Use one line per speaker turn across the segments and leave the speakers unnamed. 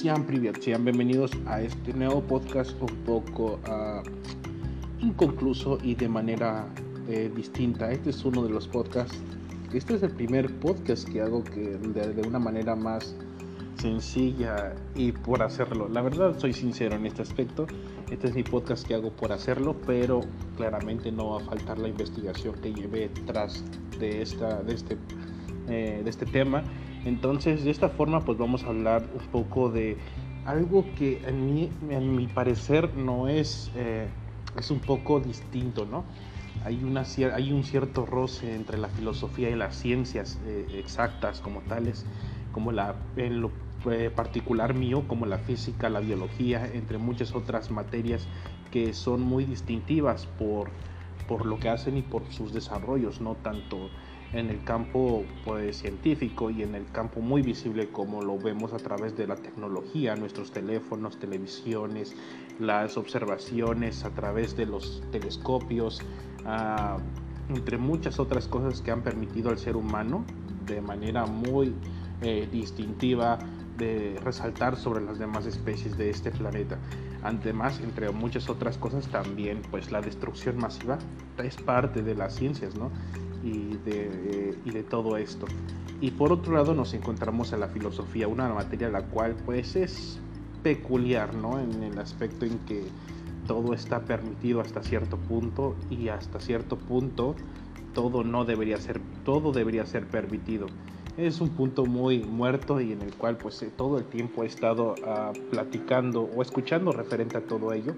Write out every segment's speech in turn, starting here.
sean, sean bienvenidos a este nuevo podcast un poco uh, inconcluso y de manera eh, distinta. Este es uno de los podcasts, este es el primer podcast que hago que de, de, una manera más sencilla y por hacerlo. La verdad soy sincero en este aspecto. Este es mi podcast que hago por hacerlo, pero claramente no va a faltar la investigación que llevé tras de, esta, de, este, eh, de este tema entonces, de esta forma, pues vamos a hablar un poco de algo que en mi, en mi parecer no es, eh, es un poco distinto, ¿no? Hay, una, hay un cierto roce entre la filosofía y las ciencias eh, exactas como tales, como la, en lo eh, particular mío, como la física, la biología, entre muchas otras materias que son muy distintivas por, por lo que hacen y por sus desarrollos, no tanto en el campo pues, científico y en el campo muy visible como lo vemos a través de la tecnología, nuestros teléfonos, televisiones, las observaciones a través de los telescopios, ah, entre muchas otras cosas que han permitido al ser humano de manera muy eh, distintiva de resaltar sobre las demás especies de este planeta. Además, entre muchas otras cosas, también pues la destrucción masiva es parte de las ciencias, ¿no? Y de, y de todo esto. Y por otro lado nos encontramos a la filosofía, una materia la cual pues es peculiar, ¿no? En el aspecto en que todo está permitido hasta cierto punto y hasta cierto punto todo no debería ser, todo debería ser permitido. Es un punto muy muerto y en el cual pues todo el tiempo he estado uh, platicando o escuchando referente a todo ello.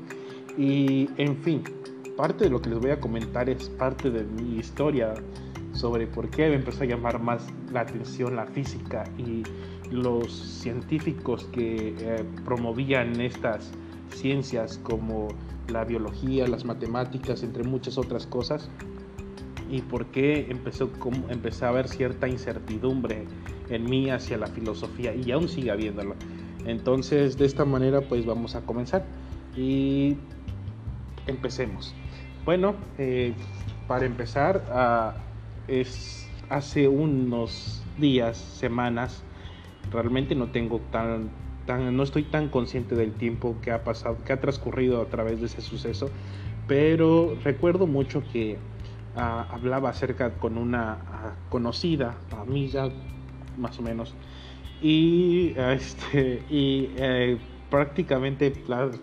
Y en fin, parte de lo que les voy a comentar es parte de mi historia sobre por qué me empezó a llamar más la atención la física y los científicos que eh, promovían estas ciencias como la biología, las matemáticas, entre muchas otras cosas, y por qué empezó, empecé a haber cierta incertidumbre en mí hacia la filosofía y aún sigue habiéndolo. Entonces, de esta manera, pues vamos a comenzar y empecemos. Bueno, eh, para empezar, uh, es hace unos días, semanas, realmente no tengo tan, tan, no estoy tan consciente del tiempo que ha pasado, que ha transcurrido a través de ese suceso, pero recuerdo mucho que uh, hablaba acerca con una uh, conocida, amiga, más o menos, y, este, y eh, prácticamente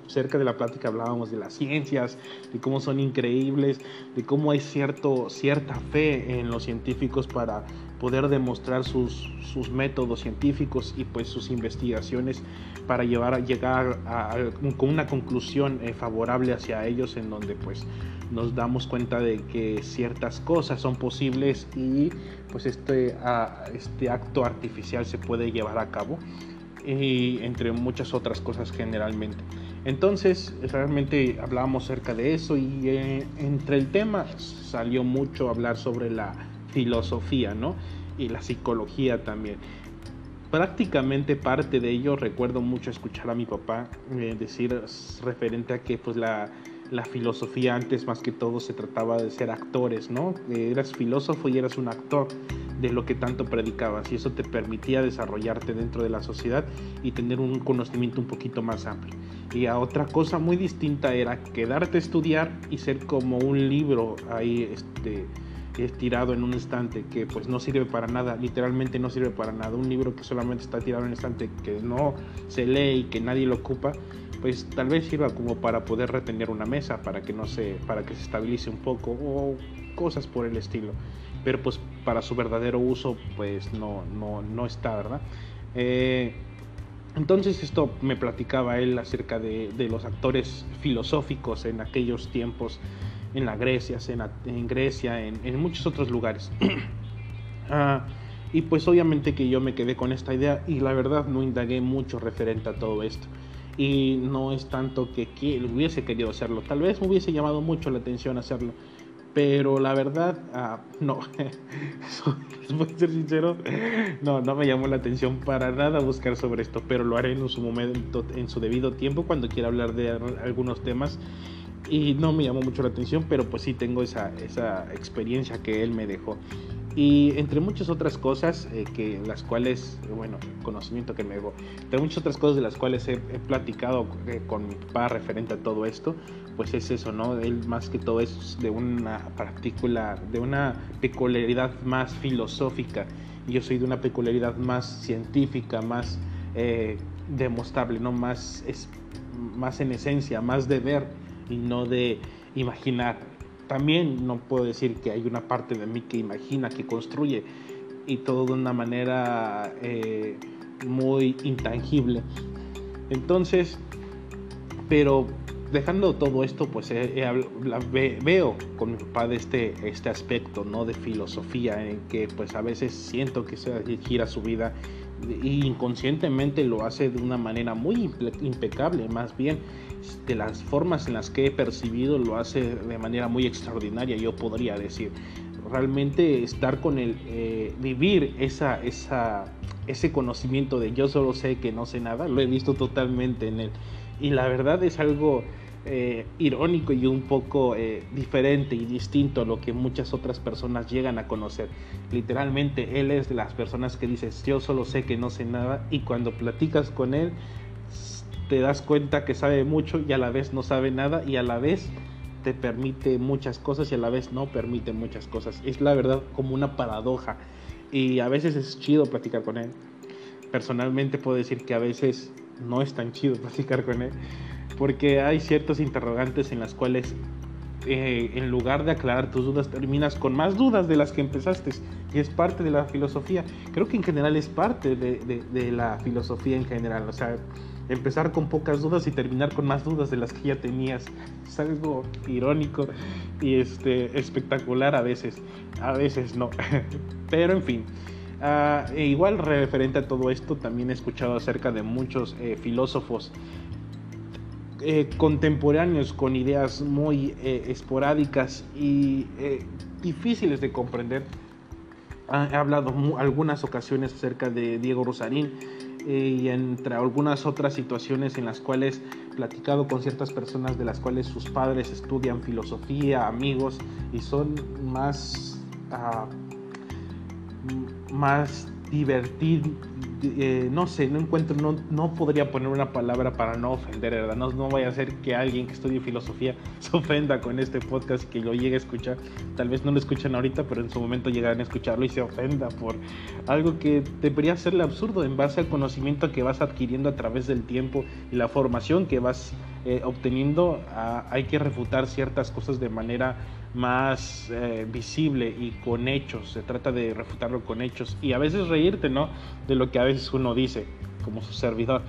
cerca de la plática hablábamos de las ciencias, de cómo son increíbles, de cómo hay cierto, cierta fe en los científicos para poder demostrar sus, sus métodos científicos y pues sus investigaciones para llevar llegar a, con una conclusión eh, favorable hacia ellos en donde pues nos damos cuenta de que ciertas cosas son posibles y pues este, este acto artificial se puede llevar a cabo y entre muchas otras cosas generalmente. Entonces, realmente hablábamos acerca de eso y eh, entre el tema salió mucho hablar sobre la filosofía, ¿no? Y la psicología también. Prácticamente parte de ello recuerdo mucho escuchar a mi papá eh, decir referente a que pues la, la filosofía antes más que todo se trataba de ser actores, ¿no? Eras filósofo y eras un actor de lo que tanto predicabas y eso te permitía desarrollarte dentro de la sociedad y tener un conocimiento un poquito más amplio. Y a otra cosa muy distinta era quedarte a estudiar y ser como un libro ahí este, tirado en un estante que pues no sirve para nada, literalmente no sirve para nada. Un libro que solamente está tirado en un estante que no se lee y que nadie lo ocupa, pues tal vez sirva como para poder retener una mesa, para que no se, para que se estabilice un poco o cosas por el estilo. Pero pues para su verdadero uso pues no, no, no está, ¿verdad? Eh, entonces esto me platicaba él acerca de, de, los actores filosóficos en aquellos tiempos, en la Grecia, en, en Grecia, en, en, muchos otros lugares. ah, y pues obviamente que yo me quedé con esta idea y la verdad no indagué mucho referente a todo esto y no es tanto que, hubiese querido hacerlo. Tal vez me hubiese llamado mucho la atención hacerlo, pero la verdad, ah, no. Voy a ser sincero, no, no me llamó la atención para nada buscar sobre esto, pero lo haré en su momento, en su debido tiempo, cuando quiera hablar de algunos temas. Y no me llamó mucho la atención, pero pues sí tengo esa, esa experiencia que él me dejó. Y entre muchas otras cosas eh, que las cuales, bueno, conocimiento que me debo, entre muchas otras cosas de las cuales he, platicado eh, con mi papá referente a todo esto, pues es eso, ¿no? Él más que todo es de una particular, de una peculiaridad más filosófica y yo soy de una peculiaridad más científica, más eh, demostrable, ¿no? Más, es, más en esencia, más de ver y no de imaginar también no puedo decir que hay una parte de mí que imagina, que construye y todo de una manera eh, muy intangible. Entonces, pero dejando todo esto, pues veo con mi papá de este, este aspecto, ¿no? De filosofía, en que pues a veces siento que se gira su vida y inconscientemente lo hace de una manera muy impecable, más bien de las formas en las que he percibido lo hace de manera muy extraordinaria, yo podría decir. Realmente estar con él, eh, vivir esa, esa, ese conocimiento de yo solo sé que no sé nada, lo he visto totalmente en él. Y la verdad es algo eh, irónico y un poco eh, diferente y distinto a lo que muchas otras personas llegan a conocer. Literalmente, él es de las personas que dices, yo solo sé que no sé nada y cuando platicas con él, te das cuenta que sabe mucho y a la vez no sabe nada y a la vez te permite muchas cosas y a la vez no permite muchas cosas. Es la verdad como una paradoja y a veces es chido platicar con él. Personalmente puedo decir que a veces no es tan chido platicar con él porque hay ciertos interrogantes en las cuales eh, en lugar de aclarar tus dudas terminas con más dudas de las que empezaste y es parte de la filosofía. Creo que en general es parte de, de la filosofía en general. O sea, empezar con pocas dudas y terminar con más dudas de las que ya tenías. Es algo irónico y este, espectacular a veces, a veces no. Pero en fin. Ah, e igual referente a todo esto, también he escuchado acerca de muchos eh, filósofos eh, contemporáneos con ideas muy eh, esporádicas y difíciles de comprender. He hablado algunas ocasiones acerca de Diego Rosarín, y entre algunas otras situaciones en las cuales he platicado con ciertas personas de las cuales sus padres estudian filosofía, amigos y son más, uh, más divertidos eh, no sé, no encuentro, no, no podría poner una palabra para no ofender, ¿verdad? No, no vaya a ser que alguien que estudie filosofía se ofenda con este podcast y que lo llegue a escuchar. Tal vez no lo escuchan ahorita, pero en su momento llegarán a escucharlo y se ofenda por algo que debería serle absurdo en base al conocimiento que vas adquiriendo a través del tiempo y la formación que vas eh, obteniendo. Hay que refutar ciertas cosas de manera más eh, visible y con hechos. Se trata de refutarlo con hechos y a veces reírte, ¿no? De lo que a veces uno dice como su servidor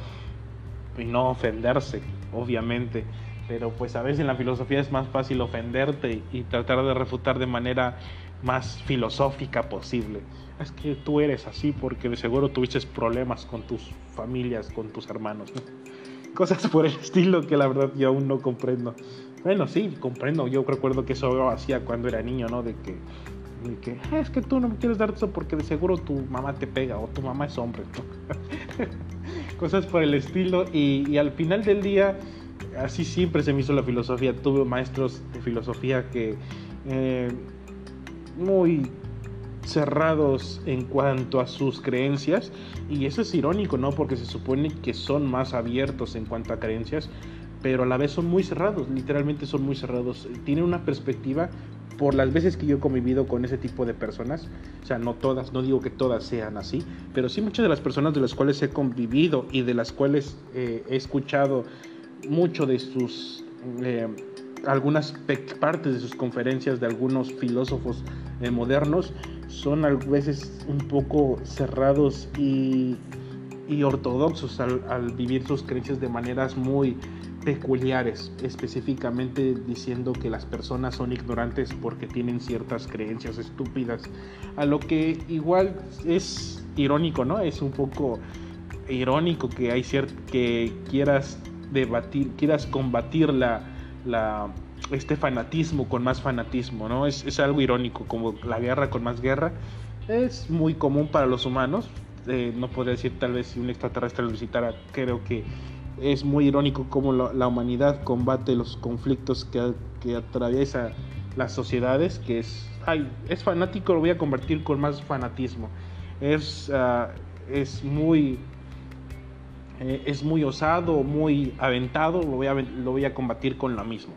y no ofenderse, obviamente. Pero pues a veces en la filosofía es más fácil ofenderte y tratar de refutar de manera más filosófica posible. Es que tú eres así porque de seguro tuviste problemas con tus familias, con tus hermanos. Cosas por el estilo que la verdad yo aún no comprendo. Bueno, sí, comprendo. Yo recuerdo que eso hacía cuando era niño, ¿no? De que, que ah, es que tú no me quieres dar eso porque de seguro tu mamá te pega o tu mamá es hombre. Cosas por el estilo. Y, al final del día, así siempre se me hizo la filosofía. Tuve maestros de filosofía que eh, muy cerrados en cuanto a sus creencias y eso es irónico, ¿no? Porque se supone que son más abiertos en cuanto a creencias, pero a la vez son muy cerrados, literalmente son muy cerrados. Tienen una perspectiva por las veces que yo he convivido con ese tipo de personas, o sea, no todas, no digo que todas sean así, pero sí muchas de las personas de las cuales he convivido y de las cuales eh, he escuchado mucho de sus, eh, algunas partes de sus conferencias de algunos filósofos eh, modernos, son a veces un poco cerrados y, y ortodoxos al, vivir sus creencias de maneras muy peculiares, específicamente diciendo que las personas son ignorantes porque tienen ciertas creencias estúpidas, a lo que igual es irónico, ¿no? Es un poco irónico que hay que quieras debatir, quieras combatir la, la, este fanatismo con más fanatismo, ¿no? Es, es algo irónico, como la guerra con más guerra. Es muy común para los humanos. Eh, no podría decir tal vez si un extraterrestre lo visitara, creo que es muy irónico cómo la, humanidad combate los conflictos que, que, atraviesa las sociedades, que es, ay, es fanático, lo voy a convertir con más fanatismo. Es, ah, es muy eh, es muy osado, muy aventado, lo voy, a, lo voy a combatir con lo mismo.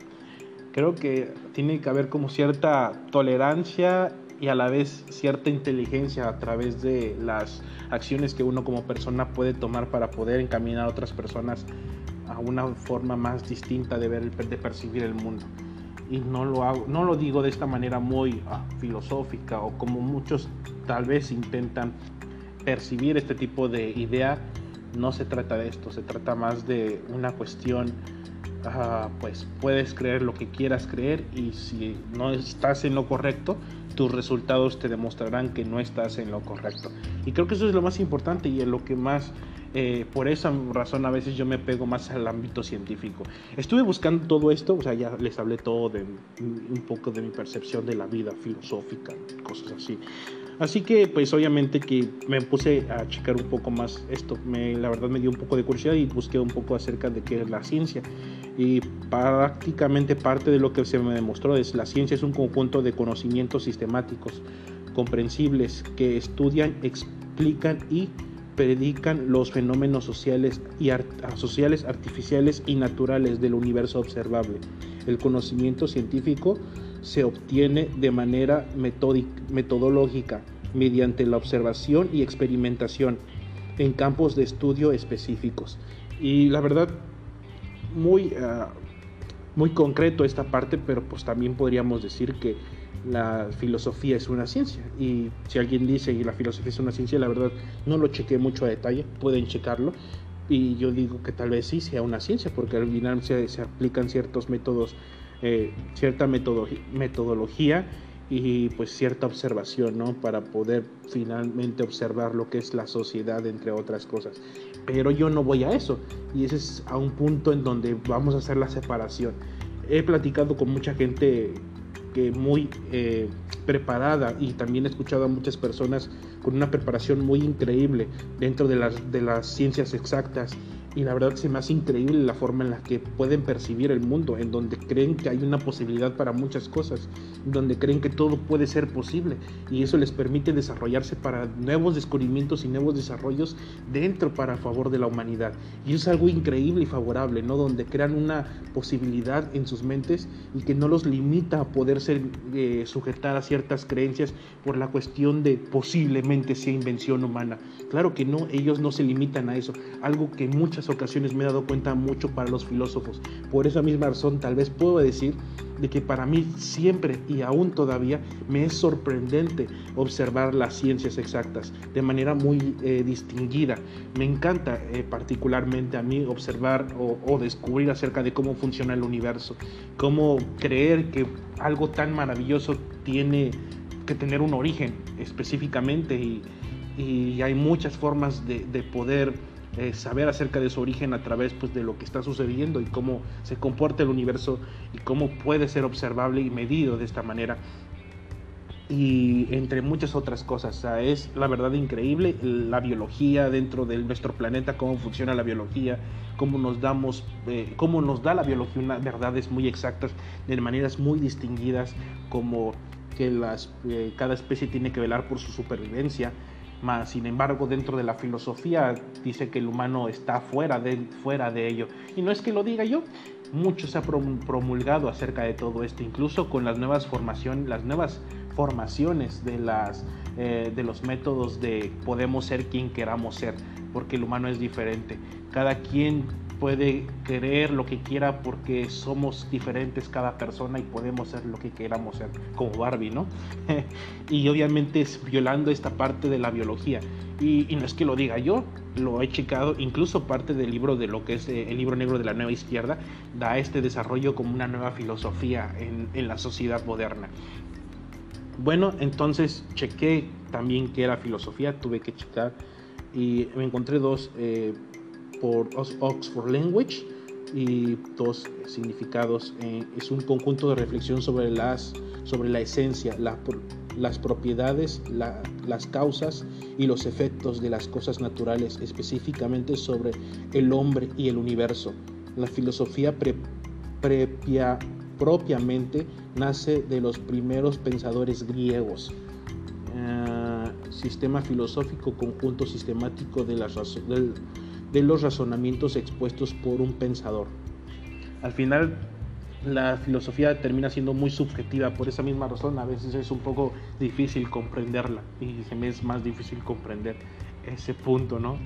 Creo que tiene que haber como cierta tolerancia y a la vez cierta inteligencia a través de las acciones que uno como persona puede tomar para poder encaminar a otras personas a una forma más distinta de ver de percibir el mundo y no lo no lo digo de esta manera muy ah, filosófica o como muchos tal vez intentan percibir este tipo de idea no se trata de esto, se trata más de una cuestión, pues puedes creer lo que quieras creer y si no estás en lo correcto, tus resultados te demostrarán que no estás en lo correcto. Y creo que eso es lo más importante y es lo que más, eh, por esa razón a veces yo me pego más al ámbito científico. Estuve buscando todo esto, o sea, ya les hablé todo de un poco de mi percepción de la vida filosófica, cosas así. Así que pues obviamente que me puse a checar un poco más esto, me, la verdad me dio un poco de curiosidad y busqué un poco acerca de qué es la ciencia. Y prácticamente parte de lo que se me demostró es la ciencia es un conjunto de conocimientos sistemáticos, comprensibles, que estudian, explican y predican los fenómenos sociales, y sociales, artificiales y naturales del universo observable. El conocimiento científico se obtiene de manera metodológica mediante la observación y experimentación en campos de estudio específicos. Y la verdad, muy, ah, muy concreto esta parte, pero pues también podríamos decir que la filosofía es una ciencia. Y si alguien dice que la filosofía es una ciencia, la verdad no lo chequé mucho a detalle, pueden checarlo. Y yo digo que tal vez sí sea una ciencia, porque al final se, se aplican ciertos métodos eh, cierta metodología y pues cierta observación, ¿no? Para poder finalmente observar lo que es la sociedad, entre otras cosas. Pero yo no voy a eso y ese es a un punto en donde vamos a hacer la separación. He platicado con mucha gente que muy eh, preparada y también he escuchado a muchas personas con una preparación muy increíble dentro de las, de las ciencias exactas y la verdad se me hace increíble la forma en la que pueden percibir el mundo, en donde creen que hay una posibilidad para muchas cosas, donde creen que todo puede ser posible y eso les permite desarrollarse para nuevos descubrimientos y nuevos desarrollos dentro para favor de la humanidad. Y es algo increíble y favorable, ¿no? Donde crean una posibilidad en sus mentes y que no los limita a poder ser eh, sujetar a ciertas creencias por la cuestión de posiblemente sea invención humana. Claro que no, ellos no se limitan a eso, algo que muchas ocasiones me he dado cuenta mucho para los filósofos. Por esa misma razón tal vez puedo decir de que para mí siempre y aún todavía me es sorprendente observar las ciencias exactas de manera muy eh, distinguida. Me encanta eh, particularmente a mí observar o, descubrir acerca de cómo funciona el universo, cómo creer que algo tan maravilloso tiene que tener un origen específicamente y, hay muchas formas de poder eh, saber acerca de su origen a través pues, de lo que está sucediendo y cómo se comporta el universo y cómo puede ser observable y medido de esta manera. Y entre muchas otras cosas, es la verdad increíble la biología dentro de nuestro planeta, cómo funciona la biología, cómo nos damos, eh, cómo nos da la biología unas verdades muy exactas, de maneras muy distinguidas, como que las, eh, cada especie tiene que velar por su supervivencia, sin embargo, dentro de la filosofía dice que el humano está fuera de, fuera de ello. Y no es que lo diga yo, mucho se ha promulgado acerca de todo esto, incluso con las nuevas formaciones, las nuevas formaciones de, las, eh, de los métodos de podemos ser quien queramos ser, porque el humano es diferente. Cada quien puede creer lo que quiera porque somos diferentes cada persona y podemos ser lo que queramos ser, como Barbie, ¿no? y obviamente es violando esta parte de la biología. Y, no es que lo diga yo, lo he checado, incluso parte del libro de lo que es eh, el libro negro de la nueva izquierda, da este desarrollo como una nueva filosofía en, en la sociedad moderna. Bueno, entonces chequé también qué era filosofía, tuve que checar y me encontré dos eh, por Oxford Language y dos significados. Eh, es un conjunto de reflexión sobre, las, sobre la esencia, las propiedades, las causas y los efectos de las cosas naturales, específicamente sobre el hombre y el universo. La filosofía prepia propiamente nace de los primeros pensadores griegos. Eh, sistema filosófico conjunto sistemático de, las de los razonamientos expuestos por un pensador. Al final la filosofía termina siendo muy subjetiva, por esa misma razón a veces es un poco difícil comprenderla y se me es más difícil comprender ese punto, ¿no?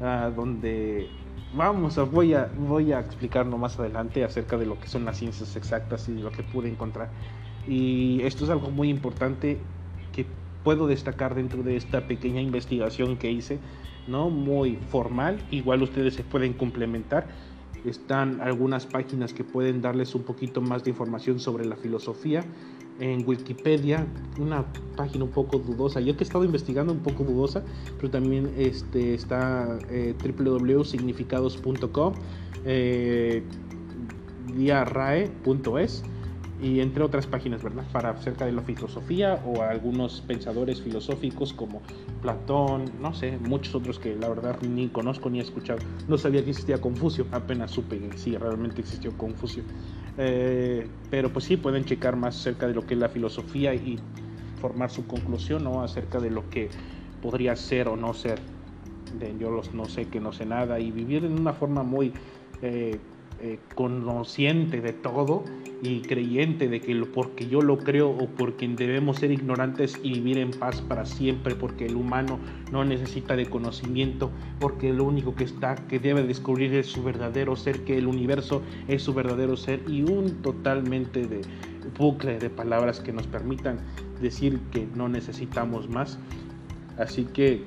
Ah, donde vamos, voy, a, voy a explicarlo más adelante acerca de lo que son las ciencias exactas y de lo que pude encontrar. Y esto es algo muy importante puedo destacar dentro de esta pequeña investigación que hice, ¿no? Muy formal, igual ustedes se pueden complementar están algunas páginas que pueden darles un poquito más de información sobre la filosofía. En Wikipedia, una página un poco dudosa. Yo que he estado investigando un poco dudosa, pero también este, está www.significados.com, eh, y entre otras páginas, ¿verdad? Para acerca de la filosofía o algunos pensadores filosóficos como Platón, no sé, muchos otros que la verdad ni conozco ni he escuchado. No sabía que existía Confucio, apenas supe que sí, realmente existió Confucio. Eh, pero pues sí, pueden checar más acerca de lo que es la filosofía y formar su conclusión, ¿no? Acerca de lo que podría ser o no ser. De, yo los no sé que no sé nada y vivir en una forma muy... Eh, eh, de todo y creyente de que lo, porque yo lo creo o porque debemos ser ignorantes y vivir en paz para siempre, porque el humano no necesita de conocimiento, porque lo único que está, que debe descubrir es su verdadero ser, que el universo es su verdadero ser y un totalmente de bucle de palabras que nos permitan decir que no necesitamos más. Así que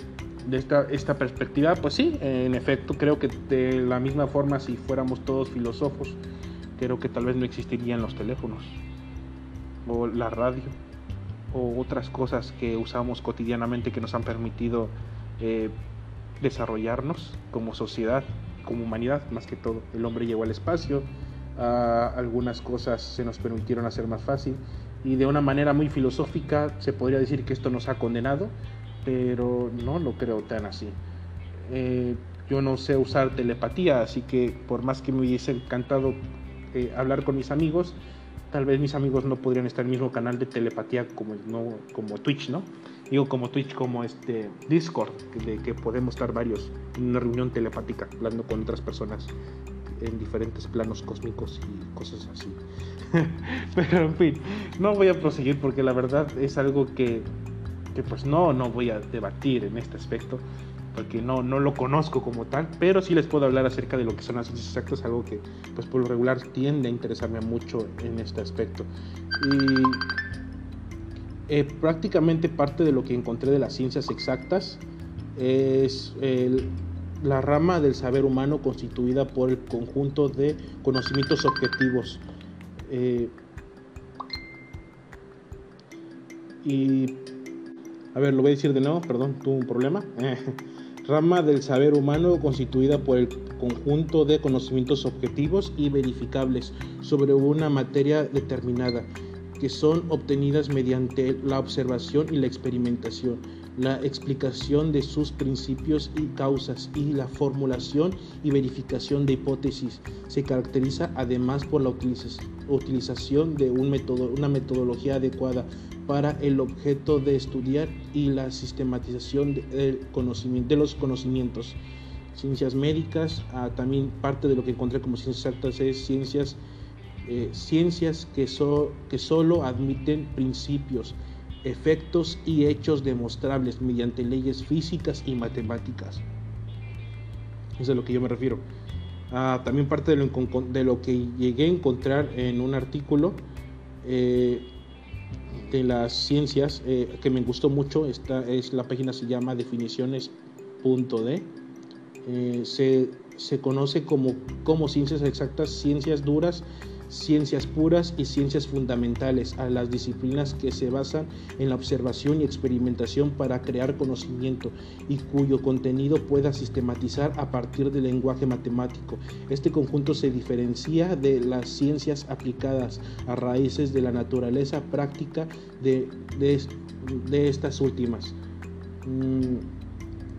de esta, esta perspectiva, pues sí, en efecto, creo que de la misma forma, si fuéramos todos filósofos, creo que tal vez no existirían los teléfonos, o la radio, o otras cosas que usamos cotidianamente que nos han permitido eh, desarrollarnos como sociedad, como humanidad, más que todo. El hombre llegó al espacio, algunas cosas se nos permitieron hacer más fácil, y de una manera muy filosófica se podría decir que esto nos ha condenado pero no lo creo tan así. Eh, yo no sé usar telepatía, así que por más que me hubiese encantado eh, hablar con mis amigos, tal vez mis amigos no podrían estar en el mismo canal de telepatía como, no, como Twitch, ¿no? Digo como Twitch, como este Discord, de que podemos estar varios en una reunión telepática, hablando con otras personas en diferentes planos cósmicos y cosas así. Pero en fin, no voy a proseguir porque la verdad es algo que que pues no, no voy a debatir en este aspecto, porque no, no lo conozco como tal, pero sí les puedo hablar acerca de lo que son las ciencias exactas, algo que pues por lo regular tiende a interesarme mucho en este aspecto. Y eh, prácticamente parte de lo que encontré de las ciencias exactas es la rama del saber humano constituida por el conjunto de conocimientos objetivos. Eh, y a ver, lo voy a decir de nuevo, perdón, tuve un problema. Rama del saber humano constituida por el conjunto de conocimientos objetivos y verificables sobre una materia determinada, que son obtenidas mediante la observación y la experimentación, la explicación de sus principios y causas y la formulación y verificación de hipótesis. Se caracteriza además por la utilización de un método, una metodología adecuada para el objeto de estudiar y la sistematización de, conocimiento, de los conocimientos. Ciencias médicas, ah, también parte de lo que encontré como ciencias exactas es ciencias, eh, ciencias que, que solo admiten principios, efectos y hechos demostrables mediante leyes físicas y matemáticas. Eso es a lo que yo me refiero. Ah, también parte de lo, de lo, que llegué a encontrar en un artículo eh, de las ciencias eh, que me gustó mucho. Esta es la página se llama definiciones.de. Eh, se, se, conoce como, como ciencias exactas, ciencias duras, ciencias puras y ciencias fundamentales a las disciplinas que se basan en la observación y experimentación para crear conocimiento y cuyo contenido pueda sistematizar a partir del lenguaje matemático. Este conjunto se diferencia de las ciencias aplicadas a raíces de la naturaleza práctica de, de, estas últimas. Mm,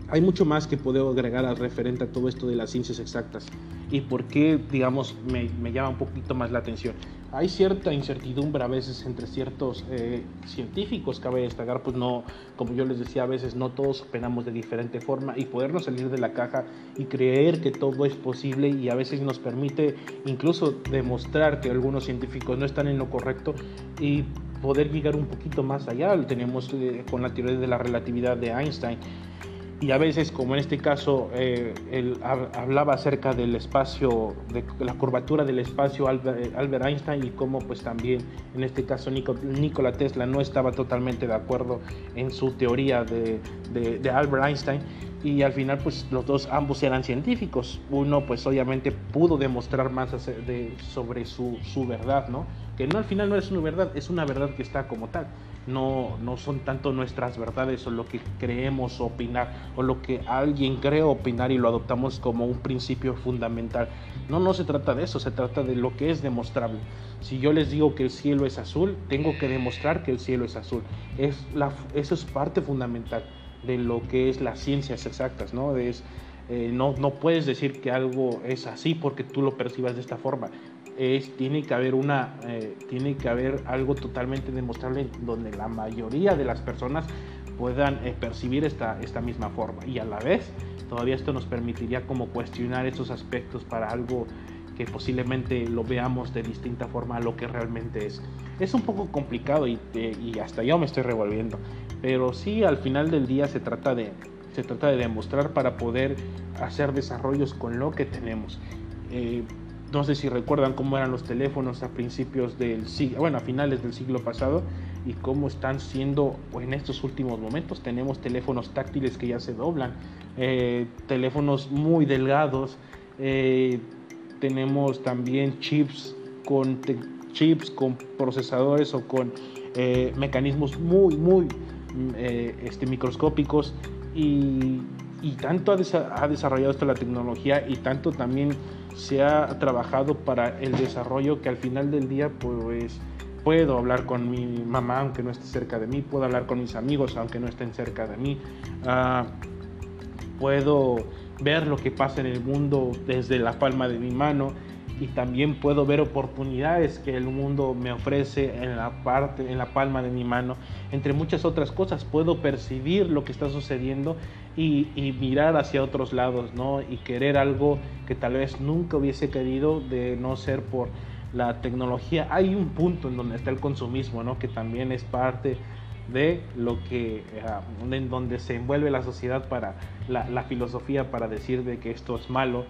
hay mucho más que puedo agregar al referente a todo esto de las ciencias exactas y por qué, digamos, me, llama un poquito más la atención. hay cierta incertidumbre a veces entre ciertos eh, científicos, cabe destacar, pues no, como yo les decía, a veces no todos operamos de diferente forma y podernos salir de la caja y creer que todo es posible y a veces nos permite incluso demostrar que algunos científicos no están en lo correcto y poder llegar un poquito más allá. Lo tenemos eh, con la teoría de la relatividad de Einstein y a veces, como en este caso, eh, él hablaba acerca del espacio, de la curvatura del espacio Albert, Einstein y cómo pues también en este caso Nikola Tesla no estaba totalmente de acuerdo en su teoría de, de, Albert Einstein y al final pues los dos ambos eran científicos. Uno pues obviamente pudo demostrar más de, sobre su, su verdad, ¿no? Que no al final no es una verdad, es una verdad que está como tal no, no son tanto nuestras verdades o lo que creemos opinar o lo que alguien cree opinar y lo adoptamos como un principio fundamental. No, no se trata de eso, se trata de lo que es demostrable. Si yo les digo que el cielo es azul, tengo que demostrar que el cielo es azul. Es la, eso es parte fundamental de lo que es las ciencias exactas, ¿no? Es, eh, no, no puedes decir que algo es así porque tú lo percibas de esta forma es, tiene que haber una, eh, tiene que haber algo totalmente demostrable donde la mayoría de las personas puedan eh, percibir esta, esta misma forma y a la vez todavía esto nos permitiría como cuestionar esos aspectos para algo que posiblemente lo veamos de distinta forma a lo que realmente es. Es un poco complicado y, eh, y hasta yo me estoy revolviendo, pero sí al final del día se trata de, se trata de demostrar para poder hacer desarrollos con lo que tenemos. No sé si recuerdan cómo eran los teléfonos a principios del siglo, bueno, a finales del siglo pasado y cómo están siendo en estos últimos momentos. Tenemos teléfonos táctiles que ya se doblan, eh, teléfonos muy delgados, eh, tenemos también chips con chips con procesadores o con eh, mecanismos muy muy mm, este, microscópicos y, tanto ha, desarrollado esto la tecnología y tanto también se ha trabajado para el desarrollo que al final del día pues puedo hablar con mi mamá aunque no esté cerca de mí, puedo hablar con mis amigos aunque no estén cerca de mí, uh, puedo ver lo que pasa en el mundo desde la palma de mi mano y también puedo ver oportunidades que el mundo me ofrece en la parte en la palma de mi mano entre muchas otras cosas. Puedo percibir lo que está sucediendo y, mirar hacia otros lados, ¿no? Y querer algo que tal vez nunca hubiese querido de no ser por la tecnología. Hay un punto en donde está el consumismo, ¿no? Que también es parte de lo que ah, en donde se envuelve la sociedad para la, filosofía para decir de que esto es malo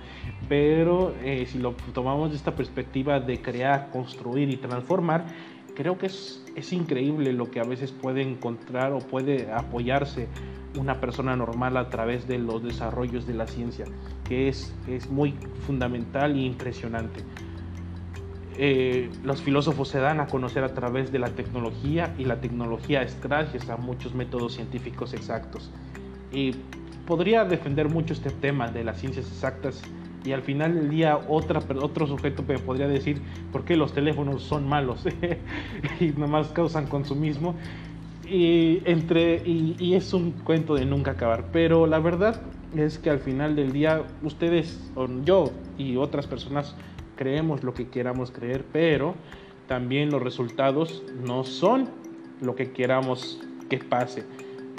pero eh, si lo tomamos de esta perspectiva de crear construir y transformar creo que es, es increíble lo que a veces puede encontrar o puede apoyarse una persona normal a través de los desarrollos de la ciencia, que es, es muy fundamental e impresionante. Eh, los filósofos se dan a conocer a través de la tecnología y la tecnología es gracias a muchos métodos científicos exactos. Y podría defender mucho este tema de las ciencias exactas y al final del día otra, otro sujeto me podría decir por qué los teléfonos son malos y nomás causan consumismo y, entre, y, es un cuento de nunca acabar. Pero la verdad es que al final del día ustedes, o yo y otras personas creemos lo que queramos creer, pero también los resultados no son lo que queramos que pase.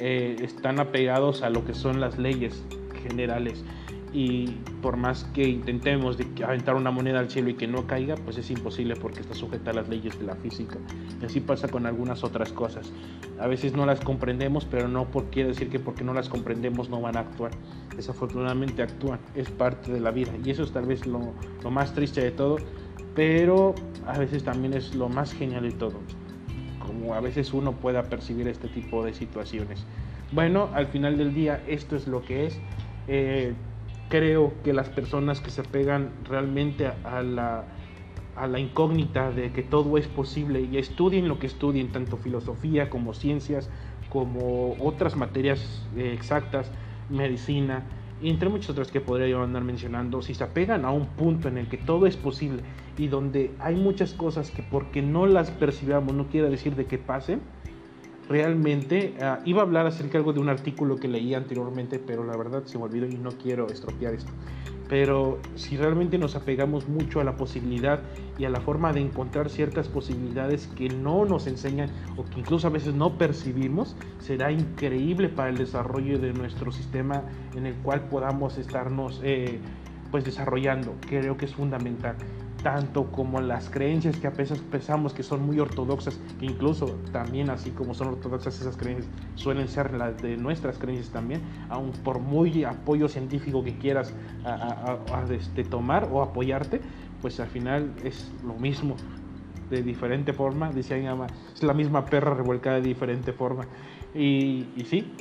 Eh, están apegados a lo que son las leyes generales y por más que intentemos de aventar una moneda al cielo y que no caiga, pues es imposible porque está sujeta a las leyes de la física. Y así pasa con algunas otras cosas. A veces no las comprendemos, pero no por, quiere decir que porque no las comprendemos no van a actuar. Desafortunadamente actúan, es parte de la vida. Y eso es tal vez lo, más triste de todo, pero a veces también es lo más genial de todo. Como a veces uno pueda percibir este tipo de situaciones. Bueno, al final del día esto es lo que es. Eh, creo que las personas que se pegan realmente a la, a la incógnita de que todo es posible y estudien lo que estudien, tanto filosofía como ciencias, como otras materias eh, exactas, medicina, entre muchas otras que podría yo andar mencionando, si se apegan a un punto en el que todo es posible y donde hay muchas cosas que porque no las percibamos no quiere decir de que pasen, realmente ah, iba a hablar acerca algo de un artículo que leí anteriormente, pero la verdad se me olvidó y no quiero estropear esto. Pero si realmente nos apegamos mucho a la posibilidad y a la forma de encontrar ciertas posibilidades que no nos enseñan o que incluso a veces no percibimos, será increíble para el desarrollo de nuestro sistema en el cual podamos estarnos eh, pues desarrollando. Creo que es fundamental tanto como las creencias que a veces pensamos que son muy ortodoxas, incluso también así como son ortodoxas esas creencias, suelen ser las de nuestras creencias también, aun por muy apoyo científico que quieras a, este, tomar o apoyarte, pues al final es lo mismo, de diferente forma, decía mi mamá, es la misma perra revolcada de diferente forma. Y, y sí,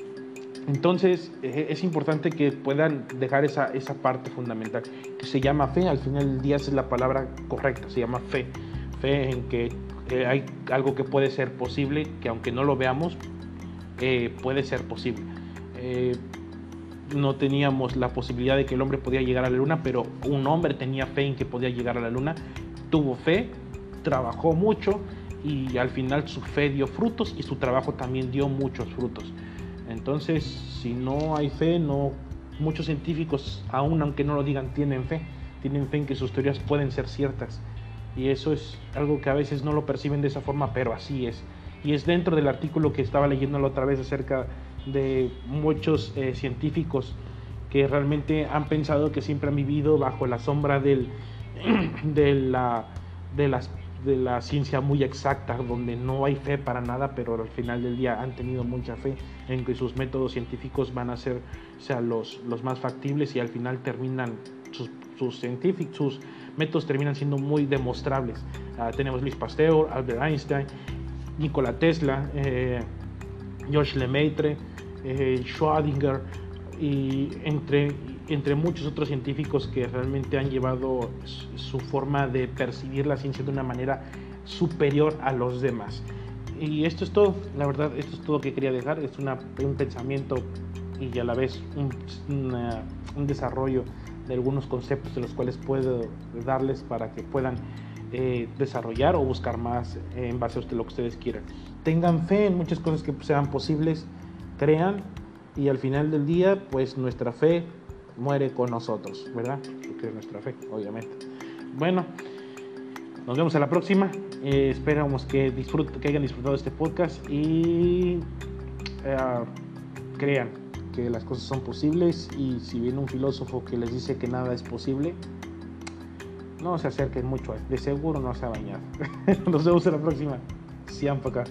entonces e, es importante que puedan dejar esa, esa parte fundamental, que se llama fe, al final del día es la palabra correcta, se llama fe, fe en que eh, hay algo que puede ser posible, que aunque no lo veamos, eh, puede ser posible. Eh, no teníamos la posibilidad de que el hombre podía llegar a la luna, pero un hombre tenía fe en que podía llegar a la luna, tuvo fe, trabajó mucho y al final su fe dio frutos y su trabajo también dio muchos frutos. Entonces, si no hay fe, no muchos científicos, aún aunque no lo digan, tienen fe, tienen fe en que sus teorías pueden ser ciertas. Y eso es algo que a veces no lo perciben de esa forma, pero así es. Y es dentro del artículo que estaba leyendo la otra vez acerca de muchos eh, científicos que realmente han pensado que siempre han vivido bajo la sombra del, de, la, de las de la ciencia muy exacta, donde no hay fe para nada, pero al final del día han tenido mucha fe en que sus métodos científicos van a ser sea, los, los más factibles y al final terminan sus, científicos, sus métodos terminan siendo muy demostrables. Ah, tenemos Luis Pasteur, Albert Einstein, Nikola Tesla, eh, Georges Lemaitre, eh, Schrödinger y entre entre muchos otros científicos que realmente han llevado su forma de percibir la ciencia de una manera superior a los demás. Y esto es todo, la verdad, esto es todo que quería dejar. Es un pensamiento y a la vez un, desarrollo de algunos conceptos de los cuales puedo darles para que puedan eh, desarrollar o buscar más en base a lo que ustedes quieran. Tengan fe en muchas cosas que sean posibles, crean y al final del día, pues nuestra fe muere con nosotros, ¿verdad? Porque es nuestra fe, obviamente. Bueno, nos vemos a la próxima. Eh, esperamos que, disfruten, que hayan disfrutado este podcast y eh, crean que las cosas son posibles y si viene un filósofo que les dice que nada es posible, no se acerquen mucho a él. De seguro no se ha bañado. Nos vemos en la próxima. Siempre acá.